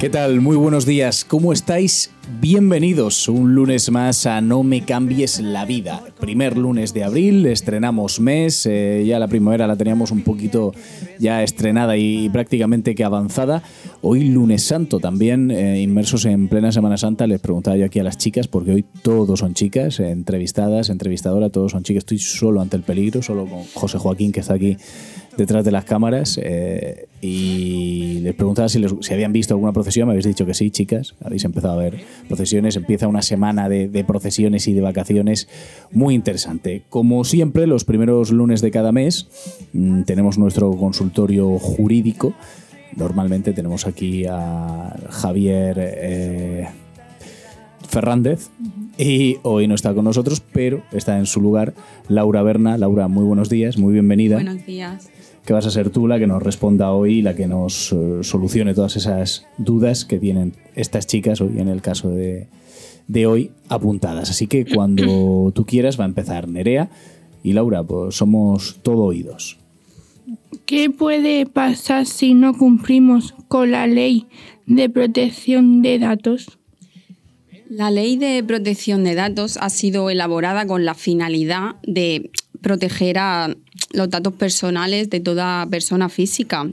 ¿Qué tal? Muy buenos días. ¿Cómo estáis? Bienvenidos un lunes más a No me cambies la vida. Primer lunes de abril, estrenamos mes, eh, ya la primavera la teníamos un poquito ya estrenada y, prácticamente que avanzada. Hoy lunes santo también, eh, inmersos en plena Semana Santa, les preguntaba yo aquí a las chicas, porque hoy todos son chicas, eh, entrevistadas, entrevistadora, todos son chicas. Estoy solo ante el peligro, solo con José Joaquín que está aquí detrás de las cámaras eh, y les preguntaba si, les- si habían visto alguna procesión, me habéis dicho que sí, chicas, habéis empezado a ver procesiones, empieza una semana de, de procesiones y de vacaciones muy interesante. Como siempre, los primeros lunes de cada mes mm, tenemos nuestro consultorio jurídico, normalmente tenemos aquí a Javier... eh, Fernández y hoy no está con nosotros, pero está en su lugar Laura Berna. Laura, muy buenos días, muy bienvenida. Buenos días. Que vas a ser tú la que nos responda hoy, la que nos eh, solucione todas esas dudas que tienen estas chicas hoy, en el caso de, de hoy, apuntadas. Así que cuando tú quieras va a empezar Nerea y Laura, pues somos todo oídos. ¿Qué puede pasar si no cumplimos con la ley de protección de datos? La ley de protección de datos ha sido elaborada con la finalidad de proteger a los datos personales de toda persona física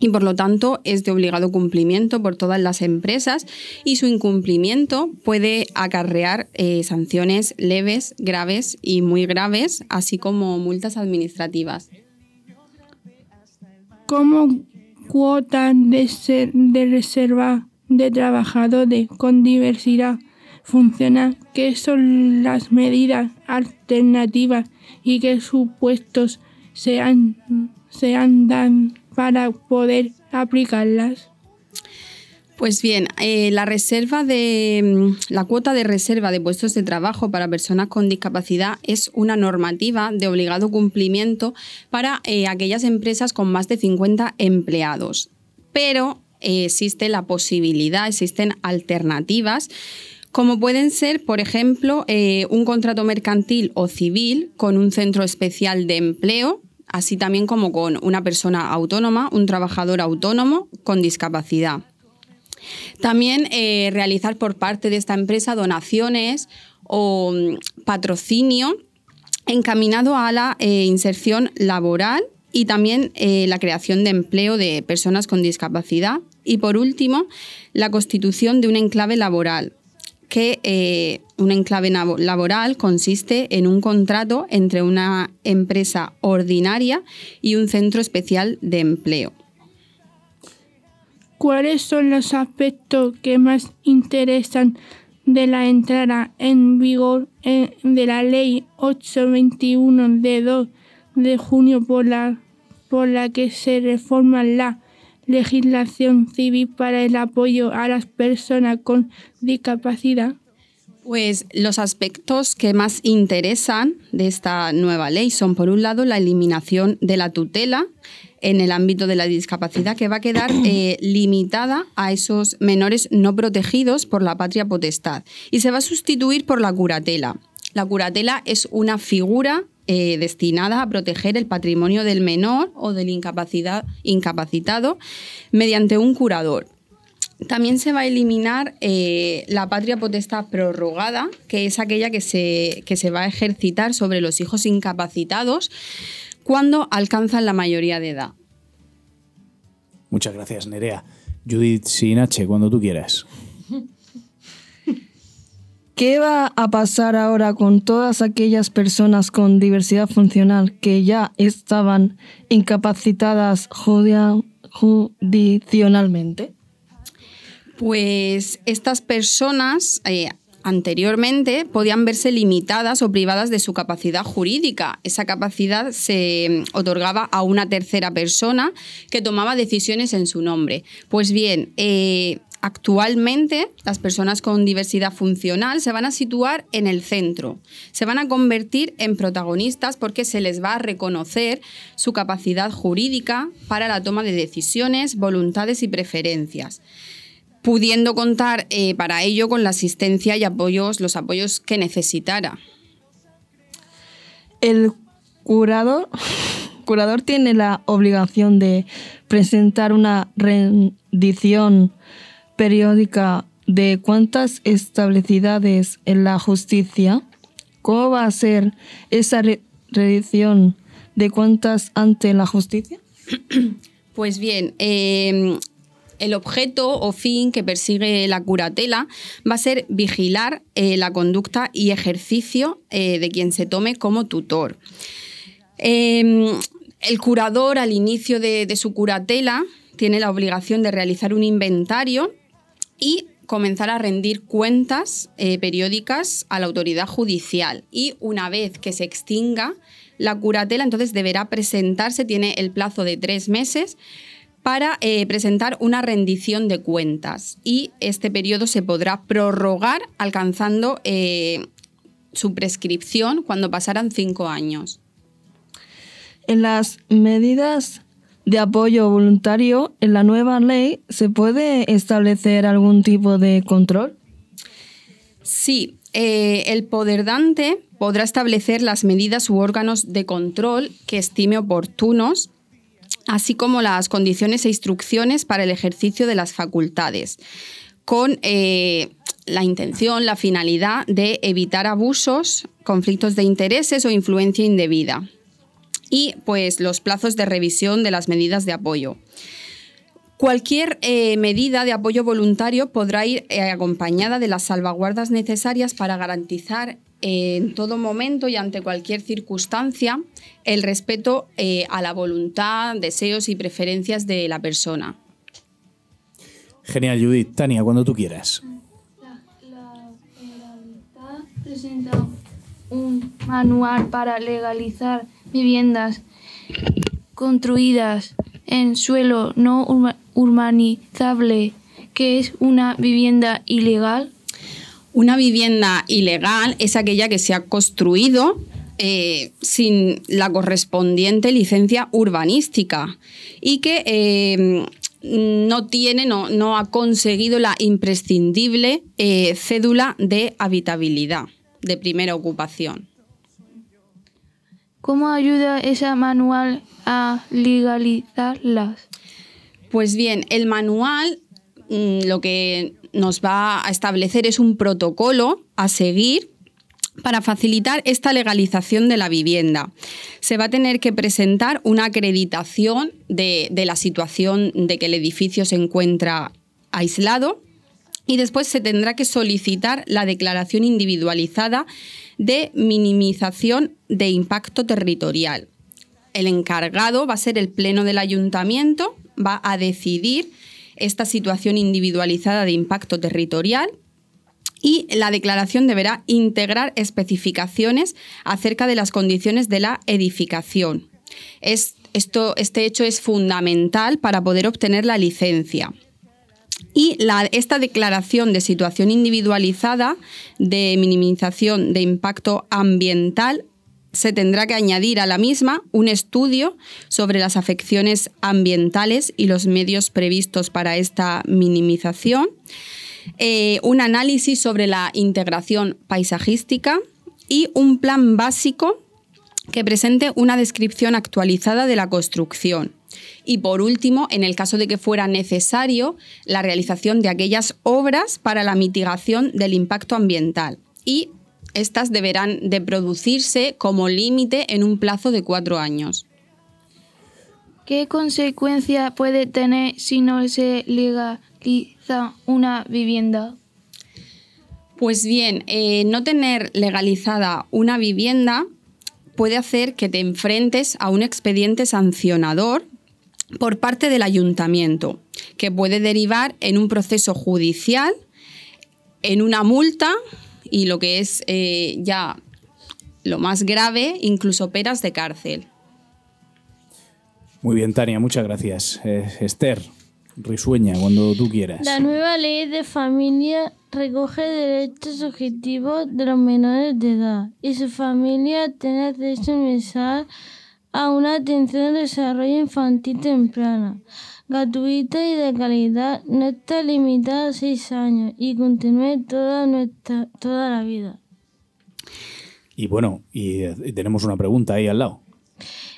y por lo tanto es de obligado cumplimiento por todas las empresas y su incumplimiento puede acarrear eh, sanciones leves, graves y muy graves, así como multas administrativas. ¿Cómo cuotas de, de reserva de trabajadores con diversidad funcional? ¿Qué son las medidas alternativas y qué supuestos se han, para poder aplicarlas? Pues bien, eh, la reserva de mm, la cuota de reserva de puestos de trabajo para personas con discapacidad es una normativa de obligado cumplimiento para eh, aquellas empresas con más de 50 empleados. Pero eh, existe la posibilidad, existen alternativas como pueden ser, por ejemplo, eh, un contrato mercantil o civil con un centro especial de empleo, así también como con una persona autónoma, un trabajador autónomo con discapacidad. También eh, realizar por parte de esta empresa donaciones o mm, patrocinio encaminado a la eh, inserción laboral y también la creación de empleo de personas con discapacidad. Y por último, la constitución de un enclave laboral, que eh, un enclave laboral consiste en un contrato entre una empresa ordinaria y un centro especial de empleo. ¿Cuáles son los aspectos que más interesan de la entrada en vigor eh, de la Ley 821 de 2 de junio por la, por la que se reforma la legislación civil para el apoyo a las personas con discapacidad? Pues los aspectos que más interesan de esta nueva ley son, por un lado, la eliminación de la tutela en el ámbito de la discapacidad, que va a quedar eh, limitada a esos menores no protegidos por la patria potestad y se va a sustituir por la curatela. La curatela es una figura eh, destinada a proteger el patrimonio del menor o del incapacitado mediante un curador. También se va a eliminar eh, la patria potestad prorrogada, que es aquella que se, que se va a ejercitar sobre los hijos incapacitados cuando alcanzan la mayoría de edad. Muchas gracias, Nerea. Judith Sinache, cuando tú quieras. ¿Qué va a pasar ahora con todas aquellas personas con diversidad funcional que ya estaban incapacitadas judicialmente? Pues estas personas, eh, anteriormente podían verse limitadas o privadas de su capacidad jurídica. Esa capacidad se mm, otorgaba a una tercera persona que tomaba decisiones en su nombre. Pues bien, eh, Actualmente, las personas con diversidad funcional se van a situar en el centro, se van a convertir en protagonistas porque se les va a reconocer su capacidad jurídica para la toma de decisiones, voluntades y preferencias pudiendo contar eh, para ello con la asistencia y apoyos, los apoyos que necesitara. El curador, curador tiene la obligación de presentar una rendición periódica de cuántas establecidas en la justicia. ¿Cómo va a ser esa rendición de cuántas ante la justicia? Pues bien, eh, el objeto o fin que persigue la curatela va a ser vigilar eh, la conducta y ejercicio eh, de quien se tome como tutor. Em, el curador al inicio de, su curatela tiene la obligación de realizar un inventario y comenzar a rendir cuentas eh, periódicas a la autoridad judicial. Y una vez que se extinga la curatela, entonces deberá presentarse, tiene el plazo de tres meses para eh, presentar una rendición de cuentas y este periodo se podrá prorrogar alcanzando eh, su prescripción cuando pasaran cinco años. En las medidas de apoyo voluntario, en la nueva ley, ¿se puede establecer algún tipo de control? Sí, eh, el poder dante podrá establecer las medidas u órganos de control que estime oportunos así como las condiciones e instrucciones para el ejercicio de las facultades, con eh, la intención, la finalidad de evitar abusos, conflictos de intereses o influencia indebida. Y pues los plazos de revisión de las medidas de apoyo. Cualquier eh, medida de apoyo voluntario podrá ir eh, acompañada de las salvaguardas necesarias para garantizar en todo momento y ante cualquier circunstancia el respeto eh, a la voluntad, deseos y preferencias de la persona. Genial, Judith. Tania, cuando tú quieras. La, Generalitat presenta un manual para legalizar viviendas construidas en suelo no urbanizable, que es una vivienda ilegal. Una vivienda ilegal es aquella que se ha construido eh, sin la correspondiente licencia urbanística y que eh, no tiene, no, no, ha conseguido la imprescindible eh, cédula de habitabilidad de primera ocupación. ¿Cómo ayuda ese manual a legalizarlas? Pues bien, el manual mm, lo que nos va a establecer es un protocolo a seguir para facilitar esta legalización de la vivienda. Se va a tener que presentar una acreditación de, la situación de que el edificio se encuentra aislado y después se tendrá que solicitar la declaración individualizada de minimización de impacto territorial. El encargado va a ser el Pleno del Ayuntamiento, va a decidir esta situación individualizada de impacto territorial y la declaración deberá integrar especificaciones acerca de las condiciones de la edificación. esto, este hecho es fundamental para poder obtener la licencia. Y esta declaración de situación individualizada de minimización de impacto ambiental se tendrá que añadir a la misma un estudio sobre las afecciones ambientales y los medios previstos para esta minimización eh, un análisis sobre la integración paisajística y un plan básico que presente una descripción actualizada de la construcción. Y por último, en el caso de que fuera necesario, la realización de aquellas obras para la mitigación del impacto ambiental. Y estas deberán de producirse como límite en un plazo de cuatro años. ¿Qué consecuencia puede tener si no se liga una vivienda? Pues bien, eh, no tener legalizada una vivienda puede hacer que te enfrentes a un expediente sancionador por parte del ayuntamiento, que puede derivar en un proceso judicial, en una multa y lo que es eh, ya lo más grave, incluso peras de cárcel. Muy bien, Tania, muchas gracias. Eh, Esther, risueña cuando tú quieras. La nueva ley de familia recoge derechos objetivos de los menores de edad y su familia tiene derecho universal a una atención de desarrollo infantil temprana, gratuita y de calidad, no está limitada a seis años y continúe toda, nuestra, toda la vida. Y bueno, y, eh, tenemos una pregunta ahí al lado.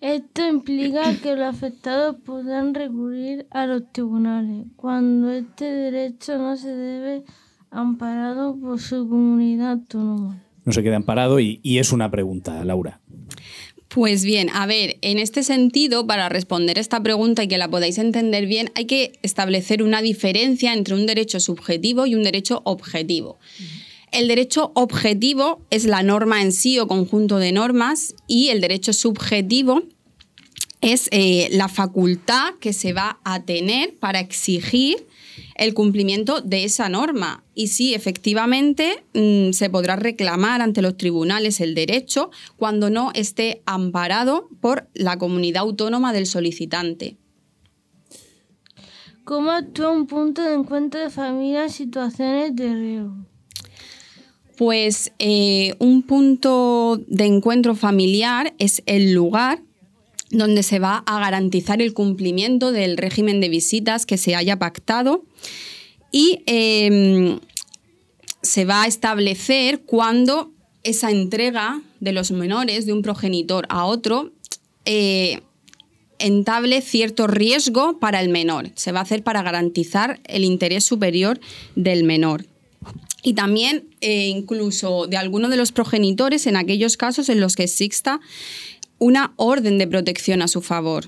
Esto implica que los afectados podrán recurrir a los tribunales cuando este derecho no se debe amparado por su comunidad autónoma. No se queda amparado y, y es una pregunta, Laura. Pues bien, a ver, en este sentido, para responder esta pregunta y que la podáis entender bien, hay que establecer una diferencia entre un derecho subjetivo y un derecho objetivo. El derecho objetivo es la norma en sí o conjunto de normas y el derecho subjetivo es eh, la facultad que se va a tener para exigir el cumplimiento de esa norma. Y sí, efectivamente, mm, se podrá reclamar ante los tribunales el derecho cuando no esté amparado por la comunidad autónoma del solicitante. ¿Cómo actúa un punto de encuentro de familia en situaciones de riesgo? Pues eh, un punto de encuentro familiar es el lugar donde se va a garantizar el cumplimiento del régimen de visitas que se haya pactado y em, se va a establecer cuándo esa entrega de los menores de un progenitor a otro eh, entable cierto riesgo para el menor. Se va a hacer para garantizar el interés superior del menor. Y también eh, incluso de alguno de los progenitores en aquellos casos en los que exista una orden de protección a su favor.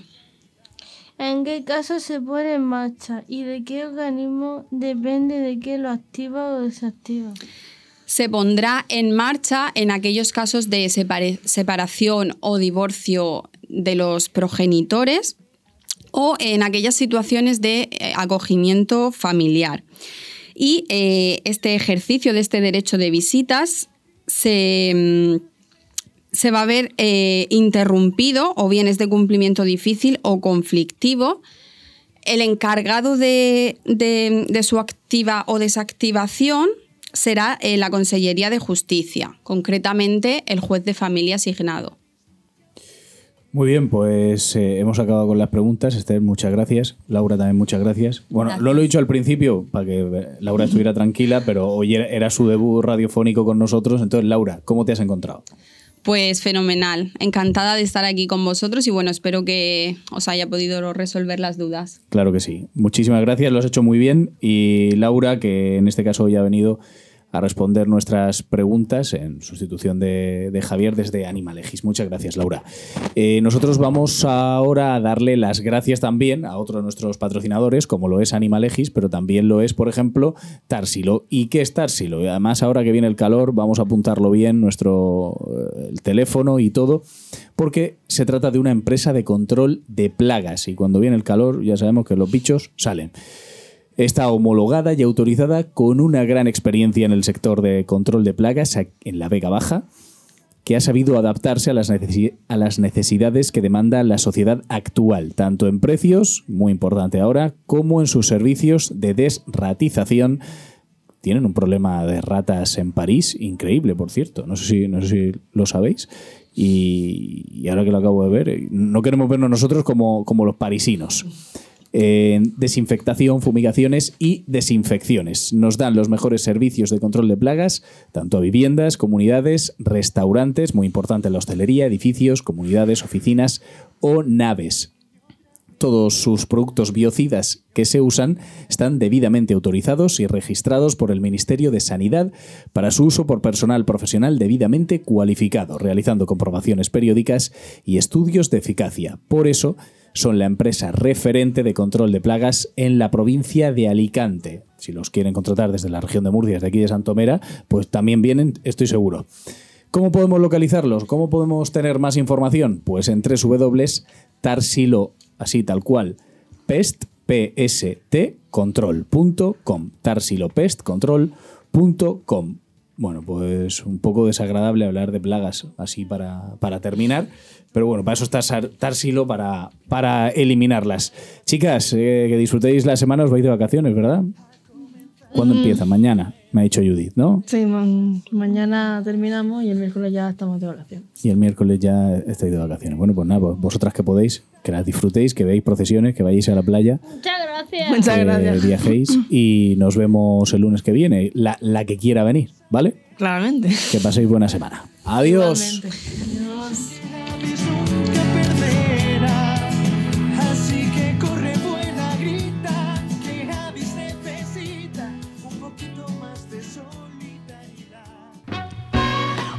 ¿En qué caso se pone en marcha y de qué organismo depende de qué lo activa o desactiva? Se pondrá en marcha en aquellos casos de separación o divorcio de los progenitores o en aquellas situaciones de eh, acogimiento familiar. Y eh, este ejercicio de este derecho de visitas se mm, se va a ver eh, interrumpido o bien es de cumplimiento difícil o conflictivo. El encargado de, su activa o desactivación será eh, la Consellería de Justicia, concretamente el juez de familia asignado. Muy bien, pues eh, hemos acabado con las preguntas. Esther, muchas gracias. Laura, también muchas gracias. Bueno, no lo he dicho al principio para que Laura estuviera tranquila, pero hoy era su debut radiofónico con nosotros. Entonces, Laura, ¿cómo te has encontrado? Pues fenomenal, encantada de estar aquí con vosotros y bueno, espero que os haya podido resolver las dudas. Claro que sí. Muchísimas gracias, lo has hecho muy bien y Laura, que en este caso hoy ha venido a responder nuestras preguntas en sustitución de, Javier desde Animalegis. Muchas gracias, Laura. Eh, nosotros vamos ahora a darle las gracias también a otro de nuestros patrocinadores, como lo es Animalegis, pero también lo es, por ejemplo, Tarsilo. ¿Y qué es Tarsilo? además, ahora que viene el calor, vamos a apuntarlo bien, nuestro eh, el teléfono y todo, porque se trata de una empresa de control de plagas. Y cuando viene el calor, ya sabemos que los bichos salen. Está homologada y autorizada con una gran experiencia en el sector de control de plagas en la Vega Baja, que ha sabido adaptarse a las, a las necesidades que demanda la sociedad actual, tanto en precios, muy importante ahora, como en sus servicios de desratización. Tienen un problema de ratas en París, increíble, por cierto. No sé si, no sé si lo sabéis. Y, ahora que lo acabo de ver, no queremos vernos nosotros como, como los parisinos desinfectación, fumigaciones y desinfecciones. Nos dan los mejores servicios de control de plagas, tanto a viviendas, comunidades, restaurantes, muy importante la hostelería, edificios, comunidades, oficinas o naves todos sus productos biocidas que se usan están debidamente autorizados y registrados por el Ministerio de Sanidad para su uso por personal profesional debidamente cualificado, realizando comprobaciones periódicas y estudios de eficacia. Por eso, son la empresa referente de control de plagas en la provincia de Alicante. Si los quieren contratar desde la región de Murcia, desde aquí de Santomera, pues también vienen, estoy seguro. ¿Cómo podemos localizarlos? ¿Cómo podemos tener más información? Pues en www.tarsilo, así tal cual, pest, pst, control.com, tarsilopestcontrol.com. Bueno, pues un poco desagradable hablar de plagas así para, para terminar. Pero bueno, para eso está Tarsilo, para, para eliminarlas. Chicas, eh, que disfrutéis la semana, os vais de vacaciones, ¿verdad? ¿Cuándo empieza? Mañana, me ha dicho Judith, ¿no? Sí, mañana terminamos y el miércoles ya estamos de vacaciones. Y el miércoles ya estáis de vacaciones. Bueno, pues nada, vosotras que podéis, que las disfrutéis, que veáis procesiones, que vayáis a la playa. Muchas gracias. Muchas gracias. viajéis y nos vemos el lunes que viene, la, la que quiera venir, ¿vale? Claramente. Que paséis buena semana. Adiós.